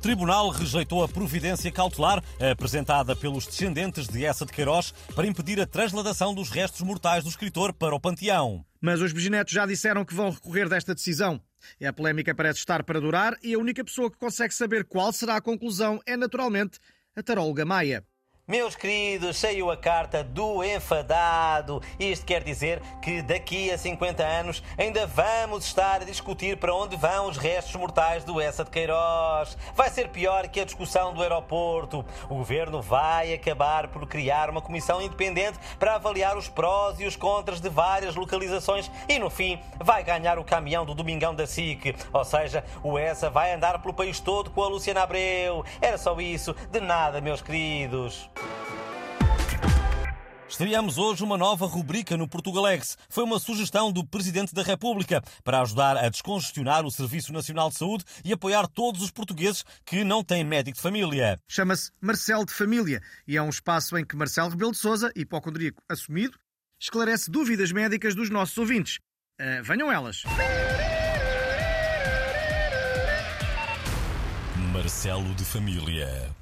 tribunal rejeitou a providência cautelar apresentada pelos descendentes de Essa de Queiroz para impedir a transladação dos restos mortais do escritor para o panteão. Mas os bisnetos já disseram que vão recorrer desta decisão. A polémica parece estar para durar e a única pessoa que consegue saber qual será a conclusão é, naturalmente, a taróloga Maia. Meus queridos, saiu a carta do enfadado. Isto quer dizer que daqui a 50 anos ainda vamos estar a discutir para onde vão os restos mortais do Essa de Queiroz. Vai ser pior que a discussão do aeroporto. O governo vai acabar por criar uma comissão independente para avaliar os prós e os contras de várias localizações e no fim vai ganhar o caminhão do Domingão da SIC. Ou seja, o Essa vai andar pelo país todo com a Luciana Abreu. Era só isso. De nada, meus queridos. Estreamos hoje uma nova rubrica no Portugalex. Foi uma sugestão do Presidente da República para ajudar a descongestionar o Serviço Nacional de Saúde e apoiar todos os portugueses que não têm médico de família. Chama-se Marcelo de Família e é um espaço em que Marcelo Rebelo de Sousa, hipocondríaco assumido, esclarece dúvidas médicas dos nossos ouvintes. Uh, venham elas. Marcelo de Família.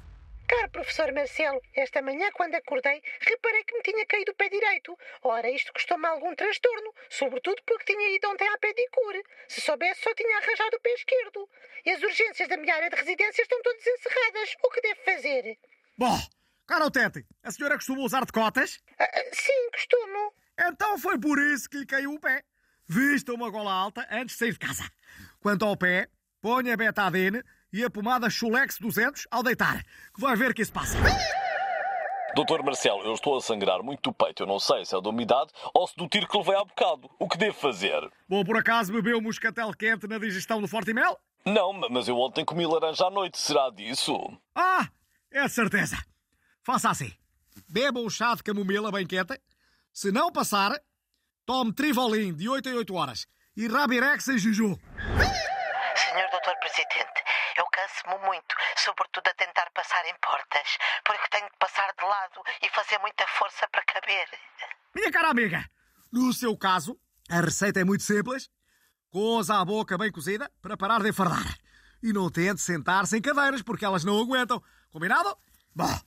Caro professor Marcelo, esta manhã, quando acordei, reparei que me tinha caído o pé direito. Ora, isto custou-me algum transtorno, sobretudo porque tinha ido ontem à pedicure. Se soubesse, só tinha arranjado o pé esquerdo. E as urgências da minha área de residência estão todas encerradas. O que devo fazer? Bom, caro Tete, a senhora costuma usar decotas? Ah, sim, costumo. Então foi por isso que lhe caiu o pé. Vista uma gola alta antes de sair de casa. Quanto ao pé, ponha betadine e a pomada Chulex 200 ao deitar, que vai ver que isso passa. Doutor Marcelo, eu estou a sangrar muito do peito. Eu não sei se é da umidade ou se do tiro que levei há bocado. O que devo fazer? Bom, por acaso bebeu moscatel quente na digestão do Forte Mel? Não, mas eu ontem comi laranja à noite. Será disso? Ah, é de certeza. Faça assim. Beba um chá de camomila bem quente. Se não passar, tome Trivolin de 8 em 8 horas e Rabirex em Juju. Senhor Doutor Presidente, eu canso-me muito, sobretudo a tentar passar em portas, porque tenho de passar de lado e fazer muita força para caber. Minha cara amiga, no seu caso, a receita é muito simples. Coza a boca bem cozida para parar de enfardar. E não tente sentar-se em cadeiras, porque elas não aguentam. Combinado? Bom,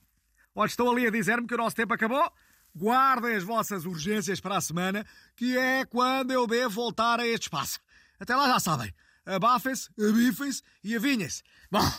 onde estão ali a dizer-me que o nosso tempo acabou? Guardem as vossas urgências para a semana, que é quando eu devo voltar a este espaço. Até lá já sabem abafem-se, abifem-se e avinhem-se. Bom,